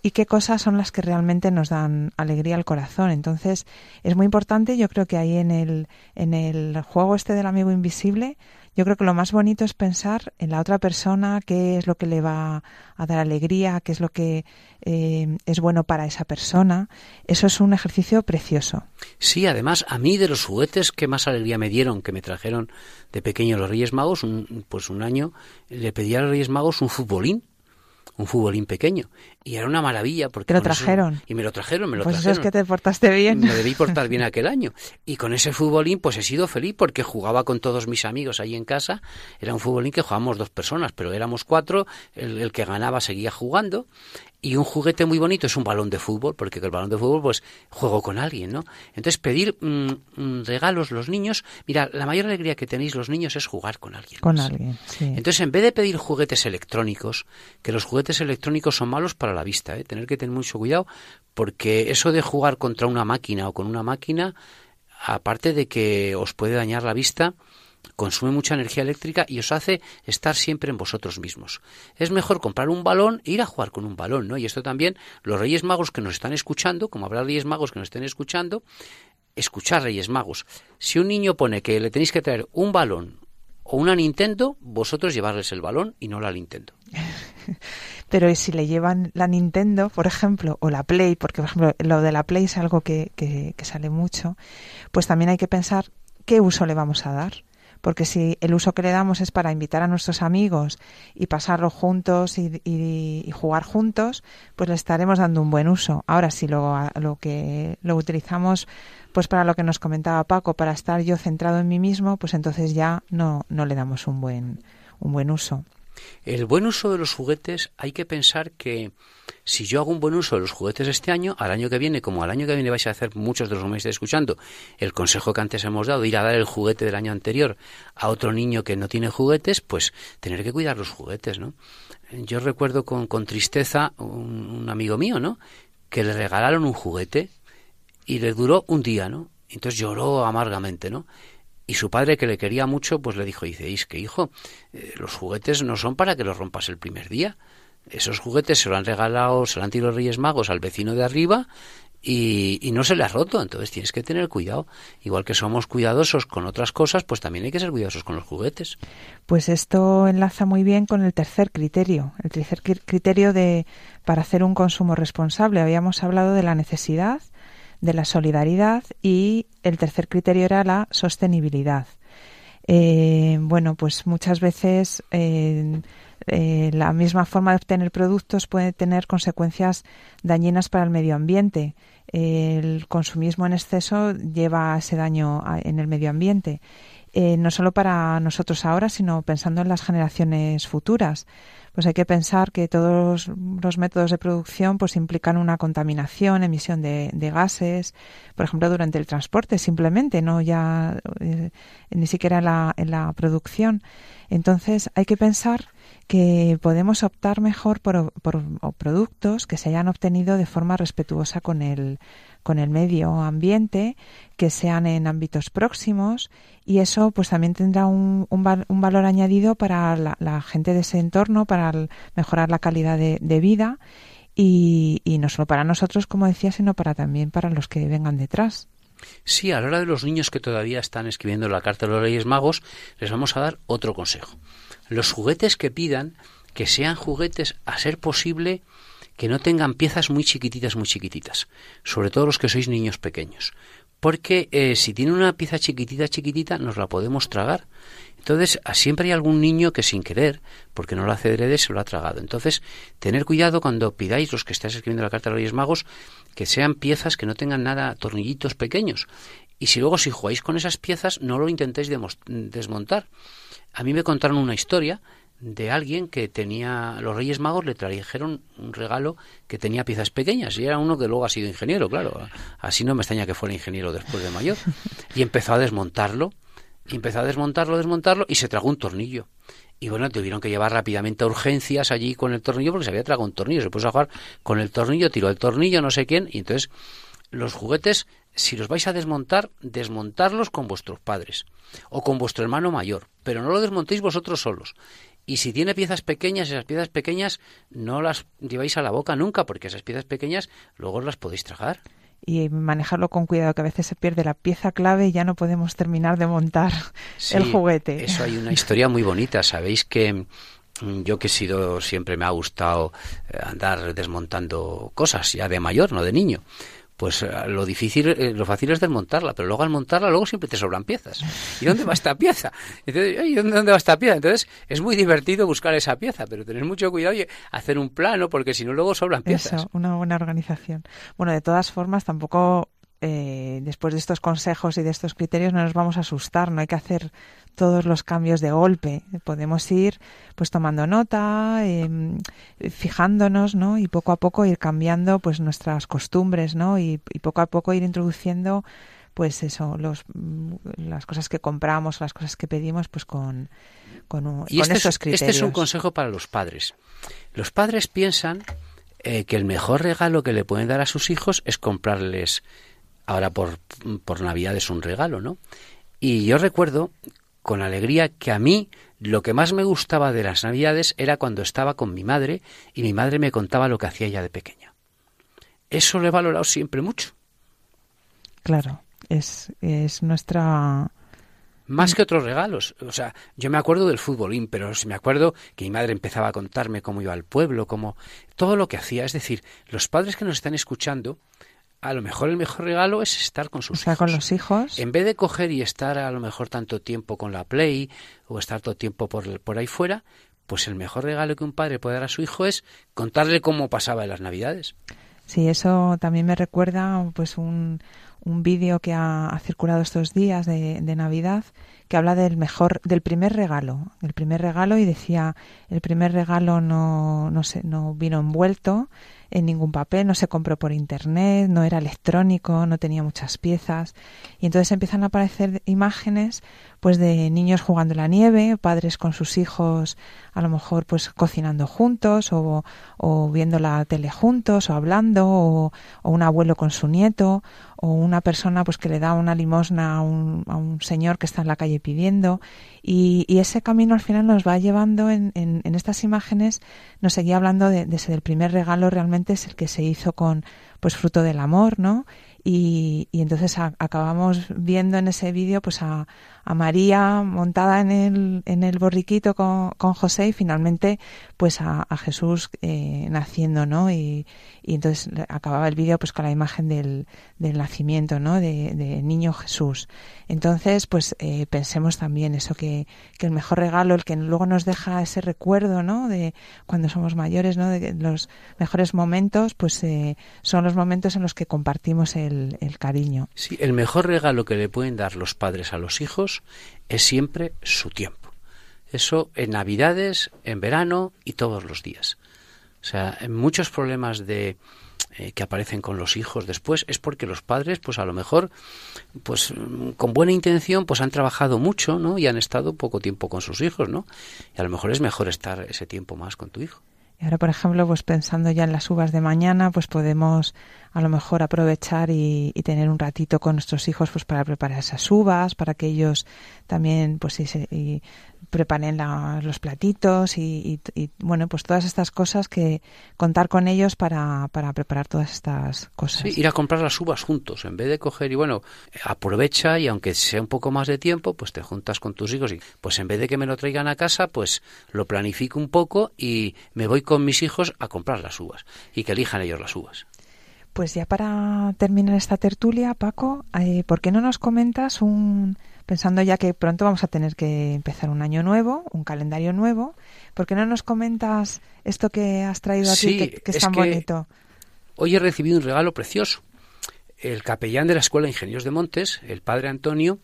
y qué cosas son las que realmente nos dan alegría al corazón. Entonces, es muy importante, yo creo que ahí en el, en el juego este del amigo invisible, yo creo que lo más bonito es pensar en la otra persona, qué es lo que le va a dar alegría, qué es lo que eh, es bueno para esa persona. Eso es un ejercicio precioso. Sí, además, a mí de los juguetes que más alegría me dieron, que me trajeron de pequeño los Reyes Magos, un, pues un año le pedí a los Reyes Magos un futbolín un futbolín pequeño. Y era una maravilla porque... ¿Te lo trajeron? y me lo trajeron, me lo pues trajeron. Eso es que te portaste bien. Me debí portar bien aquel año. Y con ese futbolín pues he sido feliz porque jugaba con todos mis amigos ahí en casa. Era un futbolín que jugábamos dos personas, pero éramos cuatro. El, el que ganaba seguía jugando y un juguete muy bonito es un balón de fútbol, porque el balón de fútbol, pues, juego con alguien, ¿no? Entonces, pedir mm, mm, regalos los niños, mira, la mayor alegría que tenéis los niños es jugar con alguien. Con alguien, sí. Entonces, en vez de pedir juguetes electrónicos, que los juguetes electrónicos son malos para la vista, ¿eh? tener que tener mucho cuidado, porque eso de jugar contra una máquina o con una máquina, aparte de que os puede dañar la vista, consume mucha energía eléctrica y os hace estar siempre en vosotros mismos. Es mejor comprar un balón e ir a jugar con un balón, ¿no? Y esto también, los Reyes Magos que nos están escuchando, como habrá Reyes Magos que nos estén escuchando, escuchar Reyes Magos. Si un niño pone que le tenéis que traer un balón o una Nintendo, vosotros llevarles el balón y no la Nintendo. Pero si le llevan la Nintendo, por ejemplo, o la Play, porque por ejemplo lo de la Play es algo que, que, que sale mucho, pues también hay que pensar qué uso le vamos a dar porque si el uso que le damos es para invitar a nuestros amigos y pasarlo juntos y, jugar juntos, pues le estaremos dando un buen uso. Ahora, si lo, lo que lo utilizamos pues para lo que nos comentaba Paco, para estar yo centrado en mí mismo, pues entonces ya no, no le damos un buen, un buen uso. El buen uso de los juguetes hay que pensar que si yo hago un buen uso de los juguetes este año, al año que viene, como al año que viene vais a hacer muchos de los que me estáis escuchando, el consejo que antes hemos dado, ir a dar el juguete del año anterior a otro niño que no tiene juguetes, pues tener que cuidar los juguetes, ¿no? Yo recuerdo con, con tristeza un, un amigo mío, ¿no? Que le regalaron un juguete y le duró un día, ¿no? Entonces lloró amargamente, ¿no? Y su padre, que le quería mucho, pues le dijo, dice, que hijo, eh, los juguetes no son para que los rompas el primer día. Esos juguetes se lo han regalado, se lo han tirado los Reyes Magos al vecino de arriba y, y, no se le ha roto. Entonces tienes que tener cuidado. Igual que somos cuidadosos con otras cosas, pues también hay que ser cuidadosos con los juguetes. Pues esto enlaza muy bien con el tercer criterio, el tercer criterio de para hacer un consumo responsable. Habíamos hablado de la necesidad, de la solidaridad y el tercer criterio era la sostenibilidad. Eh, bueno, pues muchas veces eh, eh, la misma forma de obtener productos puede tener consecuencias dañinas para el medio ambiente. El consumismo en exceso lleva ese daño en el medio ambiente, eh, no solo para nosotros ahora, sino pensando en las generaciones futuras pues hay que pensar que todos los métodos de producción pues implican una contaminación, emisión de, gases, por ejemplo, durante el transporte simplemente, no ya eh, ni siquiera la, en la producción. Entonces hay que pensar que podemos optar mejor por, productos que se hayan obtenido de forma respetuosa con el, con el medio ambiente, que sean en ámbitos próximos y eso pues también tendrá un, un, un valor añadido para la, gente de ese entorno, para mejorar la calidad de, de vida y, y no solo para nosotros, como decía, sino para también para los que vengan detrás. Sí, a la hora de los niños que todavía están escribiendo la carta de los Reyes Magos, les vamos a dar otro consejo. Los juguetes que pidan, que sean juguetes a ser posible que no tengan piezas muy chiquititas, muy chiquititas, sobre todo los que sois niños pequeños. Porque eh, si tiene una pieza chiquitita, chiquitita, nos la podemos tragar. Entonces, siempre hay algún niño que sin querer, porque no lo hace de se lo ha tragado. Entonces, tener cuidado cuando pidáis, los que estáis escribiendo la carta de los Reyes Magos, que sean piezas que no tengan nada, tornillitos pequeños. Y si luego, si jugáis con esas piezas, no lo intentéis desmontar. A mí me contaron una historia de alguien que tenía los Reyes Magos le trajeron un regalo que tenía piezas pequeñas y era uno que luego ha sido ingeniero, claro. Así no me extraña que fuera ingeniero después de mayor. Y empezó a desmontarlo, y empezó a desmontarlo, desmontarlo y se tragó un tornillo. Y bueno, tuvieron que llevar rápidamente a urgencias allí con el tornillo porque se había tragado un tornillo. Se puso a jugar con el tornillo, tiró el tornillo, no sé quién, y entonces los juguetes, si los vais a desmontar, desmontarlos con vuestros padres o con vuestro hermano mayor, pero no lo desmontéis vosotros solos. Y si tiene piezas pequeñas, esas piezas pequeñas no las lleváis a la boca nunca, porque esas piezas pequeñas luego las podéis tragar. Y manejarlo con cuidado, que a veces se pierde la pieza clave y ya no podemos terminar de montar sí, el juguete. Eso hay una historia muy bonita. Sabéis que yo que he sido, siempre me ha gustado andar desmontando cosas, ya de mayor, no de niño pues eh, lo difícil, eh, lo fácil es desmontarla, pero luego al montarla, luego siempre te sobran piezas. ¿Y dónde va esta pieza? Entonces, ¿y dónde, va esta pieza? Entonces, es muy divertido buscar esa pieza, pero tener mucho cuidado y hacer un plano, porque si no, luego sobran piezas. Eso, una buena organización. Bueno, de todas formas, tampoco eh, después de estos consejos y de estos criterios no nos vamos a asustar, no hay que hacer todos los cambios de golpe. Podemos ir pues tomando nota, em, fijándonos, ¿no? Y poco a poco ir cambiando pues nuestras costumbres, ¿no? Y, poco a poco ir introduciendo pues eso, los, las cosas que compramos, las cosas que pedimos, pues con, con, este esos criterios. Este es un consejo para los padres. Los padres piensan eh, que el mejor regalo que le pueden dar a sus hijos es comprarles ahora por, por Navidad es un regalo, ¿no? Y yo recuerdo con alegría que a mí lo que más me gustaba de las Navidades era cuando estaba con mi madre y mi madre me contaba lo que hacía ella de pequeña. Eso lo he valorado siempre mucho. Claro, es, es nuestra... Más que otros regalos. O sea, yo me acuerdo del futbolín, pero me acuerdo que mi madre empezaba a contarme cómo iba al pueblo, cómo todo lo que hacía. Es decir, los padres que nos están escuchando a lo mejor el mejor regalo es estar con sus hijos. con los hijos. En vez de coger y estar a lo mejor tanto tiempo con la Play o estar todo tiempo por, por ahí fuera, pues el mejor regalo que un padre puede dar a su hijo es contarle cómo pasaba en las Navidades. Sí, eso también me recuerda pues un, un vídeo que ha, circulado estos días de, de, Navidad que habla del mejor, del primer regalo, el primer regalo y decía el primer regalo no, no, se, no vino envuelto, en ningún papel, no se compró por internet, no era electrónico, no tenía muchas piezas. Y entonces empiezan a aparecer imágenes pues de niños jugando en la nieve, padres con sus hijos a lo mejor pues cocinando juntos o, o viendo la tele juntos o hablando o, un abuelo con su nieto o una persona pues que le da una limosna a un, a un señor que está en la calle pidiendo. Y, y, ese camino al final nos va llevando en, en, estas imágenes. Nos seguía hablando de, de ese del primer regalo realmente es el que se hizo con pues fruto del amor no y, y entonces acabamos viendo en ese vídeo pues a, a María montada en el, en el borriquito con, con José y finalmente pues a, Jesús eh, naciendo, ¿no? Y, y, entonces acababa el vídeo pues con la imagen del, del nacimiento, ¿no? De, de, niño Jesús. Entonces pues eh, pensemos también eso que, que el mejor regalo, el que luego nos deja ese recuerdo, ¿no? De cuando somos mayores, ¿no? De los mejores momentos pues eh, son los momentos en los que compartimos el, el cariño. Sí, el mejor regalo que le pueden dar los padres a los hijos es siempre su tiempo. Eso en Navidades, en verano y todos los días. O sea, en muchos problemas de eh, que aparecen con los hijos después es porque los padres, pues a lo mejor, pues con buena intención, pues han trabajado mucho, ¿no? Y han estado poco tiempo con sus hijos, ¿no? Y a lo mejor es mejor estar ese tiempo más con tu hijo. Y ahora, por ejemplo, pues pensando ya en las uvas de mañana, pues podemos a lo mejor aprovechar y, y tener un ratito con nuestros hijos pues para preparar esas uvas, para que ellos también pues y, preparen la, los platitos y, y, y, bueno pues todas estas cosas que contar con ellos para, para preparar todas estas cosas. Sí, ir a comprar las uvas juntos en vez de coger y bueno aprovecha y aunque sea un poco más de tiempo pues te juntas con tus hijos y pues en vez de que me lo traigan a casa pues lo planifico un poco y me voy con mis hijos a comprar las uvas y que elijan ellos las uvas. Pues ya para terminar esta tertulia, Paco, eh, ¿por qué no nos comentas un, pensando ya que pronto vamos a tener que empezar un año nuevo, un calendario nuevo, ¿por qué no nos comentas esto que has traído aquí, sí, que, que, es, es tan que bonito? Hoy he recibido un regalo precioso. El capellán de la Escuela de Ingenieros de Montes, el padre Antonio,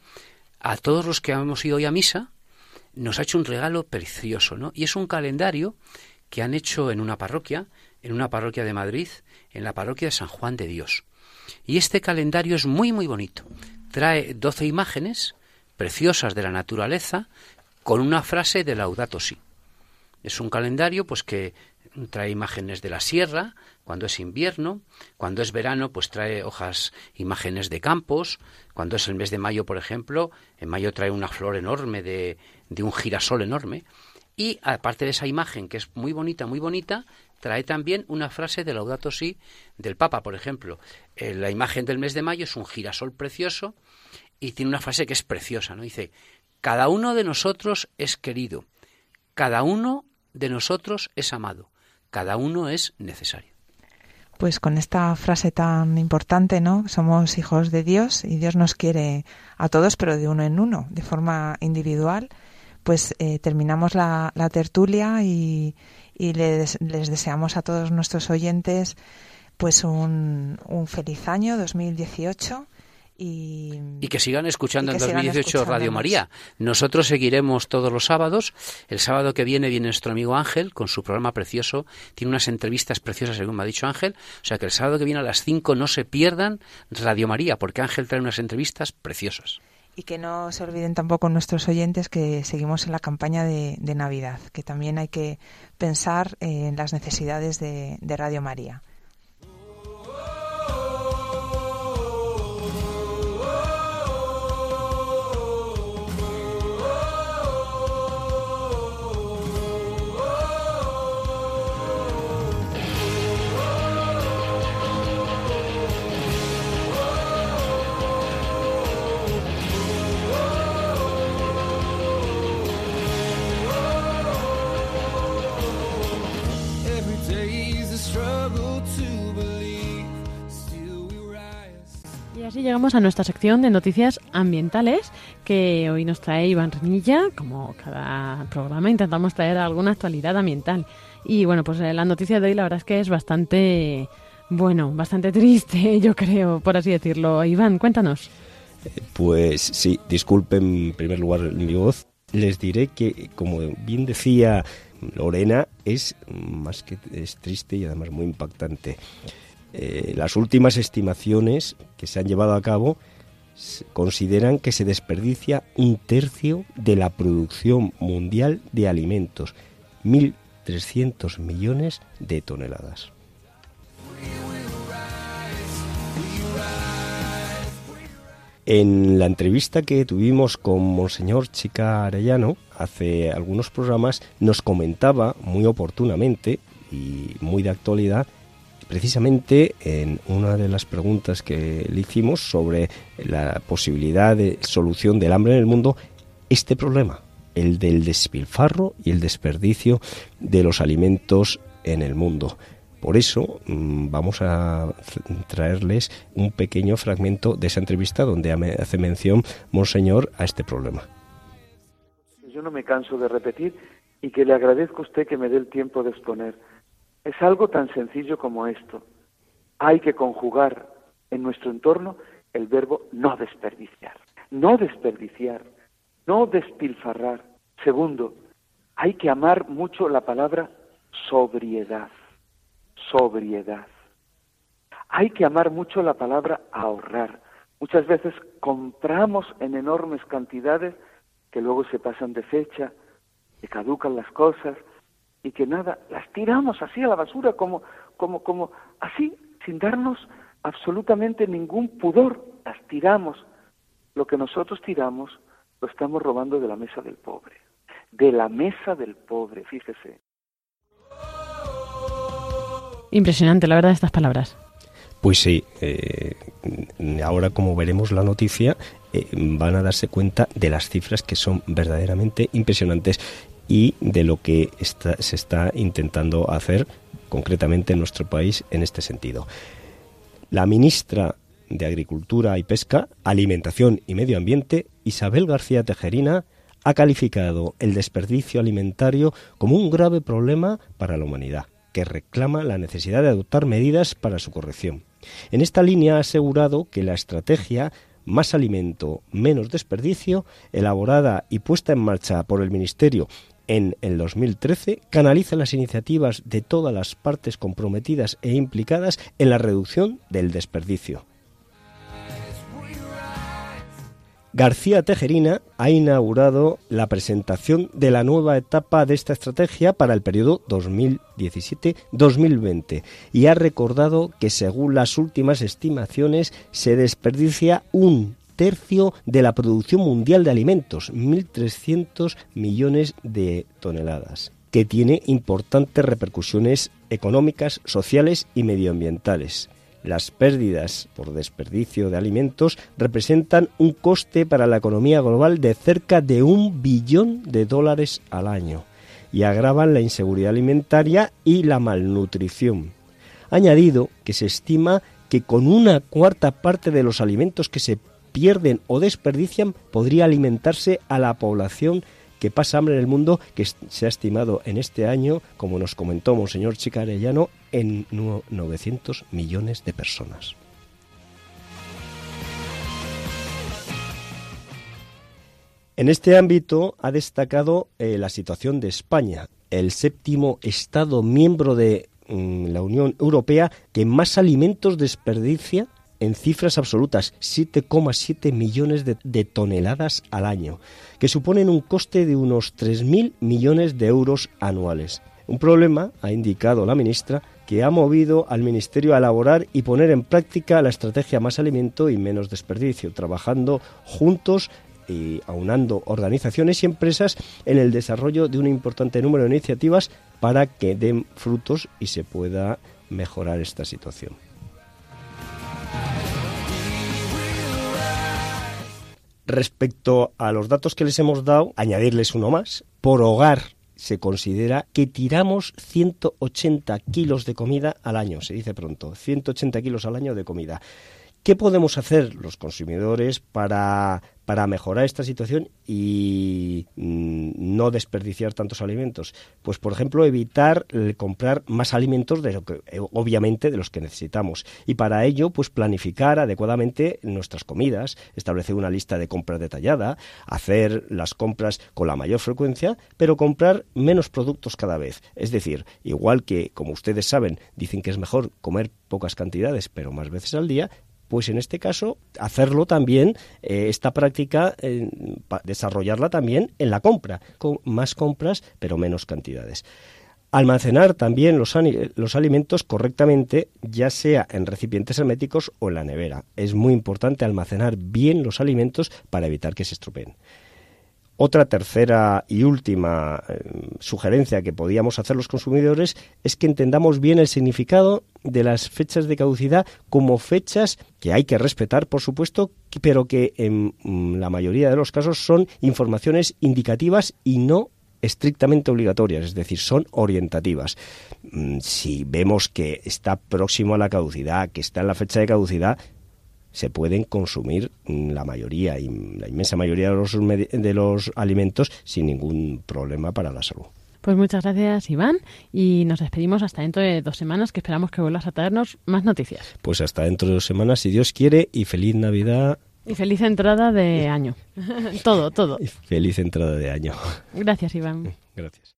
a todos los que hemos ido hoy a misa, nos ha hecho un regalo precioso, ¿no? Y es un calendario que han hecho en una parroquia, en una parroquia de Madrid, en la parroquia de San Juan de Dios. Y este calendario es muy, muy bonito. Trae 12 imágenes preciosas de la naturaleza con una frase de Laudato Si. Es un calendario pues que trae imágenes de la sierra, cuando es invierno, cuando es verano, pues trae hojas, imágenes de campos, cuando es el mes de mayo, por ejemplo, en mayo trae una flor enorme de, un girasol enorme, y aparte de esa imagen que es muy bonita, muy bonita, trae también una frase de Laudato Si del Papa, por ejemplo. Eh, la imagen del mes de mayo es un girasol precioso y tiene una frase que es preciosa, ¿no? Dice, cada uno de nosotros es querido, cada uno de nosotros es amado, cada uno es necesario. pues con esta frase tan importante, ¿no? Somos hijos de Dios y Dios nos quiere a todos, pero de uno en uno, de forma individual. Pues eh, terminamos la, tertulia y, les, les, deseamos a todos nuestros oyentes pues un, un feliz año 2018 y, que sigan escuchando en 2018 Radio María. Nosotros seguiremos todos los sábados. El sábado que viene viene nuestro amigo Ángel con su programa precioso. Tiene unas entrevistas preciosas, según me ha dicho Ángel. O sea que el sábado que viene a las 5 no se pierdan Radio María, porque Ángel trae unas entrevistas preciosas. Y que no se olviden tampoco nuestros oyentes que seguimos en la campaña de, Navidad, que también hay que pensar en las necesidades de Radio María. Llegamos a nuestra sección de noticias ambientales que hoy nos trae Iván Renilla. Como cada programa intentamos traer alguna actualidad ambiental. Y bueno, pues eh, la noticia de hoy la verdad es que es bastante, bueno, bastante triste, yo creo, por así decirlo. Iván, cuéntanos. Pues sí, disculpen en primer lugar mi voz. Les diré que, como bien decía Lorena, es más que es triste y además muy impactante. Eh, las últimas estimaciones que se han llevado a cabo consideran que se desperdicia un tercio de la producción mundial de alimentos, 1.300 millones de toneladas. En la entrevista que tuvimos con Monseñor Chica Arellano hace algunos programas nos comentaba muy oportunamente y muy de actualidad precisamente en una de las preguntas que le hicimos sobre la posibilidad de solución del hambre en el mundo, este problema, el del despilfarro y el desperdicio de los alimentos en el mundo. Por eso mm, vamos a traerles un pequeño fragmento de esa entrevista donde hace mención Monseñor a este problema. Yo no me canso de repetir y que le agradezco a usted que me dé el tiempo de exponer es algo tan sencillo como esto. Hay que conjugar en nuestro entorno el verbo no desperdiciar. No desperdiciar, no despilfarrar. Segundo, hay que amar mucho la palabra sobriedad. Sobriedad. Hay que amar mucho la palabra ahorrar. Muchas veces compramos en enormes cantidades que luego se pasan de fecha, que caducan las cosas, y que nada, las tiramos así a la basura como, como, como, así, sin darnos absolutamente ningún pudor, las tiramos. Lo que nosotros tiramos lo estamos robando de la mesa del pobre, de la mesa del pobre, fíjese. Impresionante, la verdad, estas palabras. Pues sí, eh, ahora como veremos la noticia, eh, van a darse cuenta de las cifras que son verdaderamente impresionantes y de lo que se está intentando hacer concretamente en nuestro país en este sentido. La ministra de Agricultura y Pesca, Alimentación y Medio Ambiente, Isabel García Tejerina, ha calificado el desperdicio alimentario como un grave problema para la humanidad, que reclama la necesidad de adoptar medidas para su corrección. En esta línea ha asegurado que la estrategia más alimento, menos desperdicio, elaborada y puesta en marcha por el Ministerio en el 2013 canaliza las iniciativas de todas las partes comprometidas e implicadas en la reducción del desperdicio. García Tejerina ha inaugurado la presentación de la nueva etapa de esta estrategia para el periodo 2017-2020 y ha recordado que según las últimas estimaciones se desperdicia un tercio de la producción mundial de alimentos, 1.300 millones de toneladas, que tiene importantes repercusiones económicas, sociales y medioambientales. Las pérdidas por desperdicio de alimentos representan un coste para la economía global de cerca de un billón de dólares al año y agravan la inseguridad alimentaria y la malnutrición. Añadido que se estima que con una cuarta parte de los alimentos que se pierden o desperdician podría alimentarse a la población que pasa hambre en el mundo, que se ha estimado en este año, como nos comentó Monseñor Chicarellano, en 900 millones de personas. En este ámbito ha destacado eh, la situación de España, el séptimo Estado miembro de mm, la Unión Europea que más alimentos desperdicia en cifras absolutas, 7,7 millones de, toneladas al año, que suponen un coste de unos 3.000 millones de euros anuales. Un problema, ha indicado la ministra, que ha movido al Ministerio a elaborar y poner en práctica la estrategia más alimento y menos desperdicio, trabajando juntos y aunando organizaciones y empresas en el desarrollo de un importante número de iniciativas para que den frutos y se pueda mejorar esta situación. Respecto a los datos que les hemos dado, añadirles uno más. Por hogar se considera que tiramos 180 kilos de comida al año, se dice pronto, 180 kilos al año de comida. ¿Qué podemos hacer los consumidores para, para mejorar esta situación y mm, no desperdiciar tantos alimentos? Pues, por ejemplo, evitar comprar más alimentos de lo que, eh, obviamente, de los que necesitamos. Y para ello, pues planificar adecuadamente nuestras comidas, establecer una lista de compras detallada, hacer las compras con la mayor frecuencia, pero comprar menos productos cada vez. Es decir, igual que, como ustedes saben, dicen que es mejor comer pocas cantidades, pero más veces al día, pues en este caso hacerlo también, eh, esta práctica, eh, desarrollarla también en la compra, con más compras pero menos cantidades. Almacenar también los, los, alimentos correctamente, ya sea en recipientes herméticos o en la nevera. Es muy importante almacenar bien los alimentos para evitar que se estropeen. Otra tercera y última eh, sugerencia que podíamos hacer los consumidores es que entendamos bien el significado de las fechas de caducidad como fechas que hay que respetar, por supuesto, pero que en mm, la mayoría de los casos son informaciones indicativas y no estrictamente obligatorias, es decir, son orientativas. Mm, si vemos que está próximo a la caducidad, que está en la fecha de caducidad, se pueden consumir la mayoría, y la inmensa mayoría de los, de los alimentos sin ningún problema para la salud. Pues muchas gracias, Iván, y nos despedimos hasta dentro de dos semanas, que esperamos que vuelvas a traernos más noticias. Pues hasta dentro de dos semanas, si Dios quiere, y feliz Navidad. Y feliz entrada de año. todo, todo. Y feliz entrada de año. Gracias, Iván. Gracias.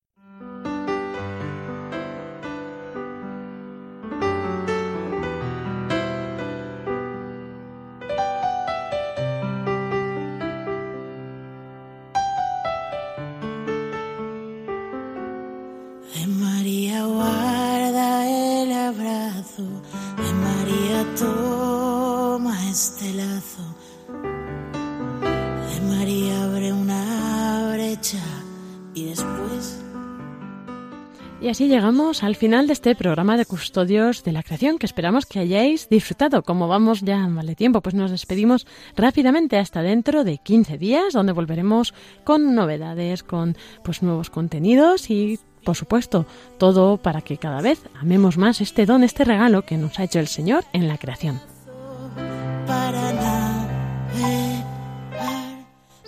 Y así llegamos al final de este programa de Custodios de la Creación, que esperamos que hayáis disfrutado. Como vamos ya mal de tiempo, pues nos despedimos rápidamente hasta dentro de 15 días, donde volveremos con novedades, con pues nuevos contenidos y por supuesto, todo para que cada vez amemos más este don, este regalo que nos ha hecho el Señor en la creación.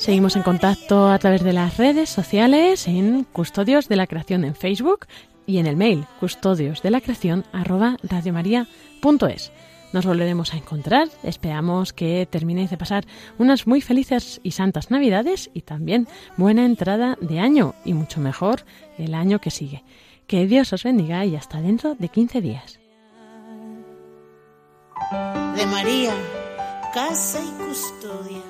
Seguimos en contacto a través de las redes sociales en Custodios de la Creación en Facebook y en el mail custodios. Nos volveremos a encontrar. Esperamos que terminéis de pasar unas muy felices y santas Navidades y también buena entrada de año y mucho mejor el año que sigue. Que Dios os bendiga y hasta dentro de 15 días. De María, casa y custodia.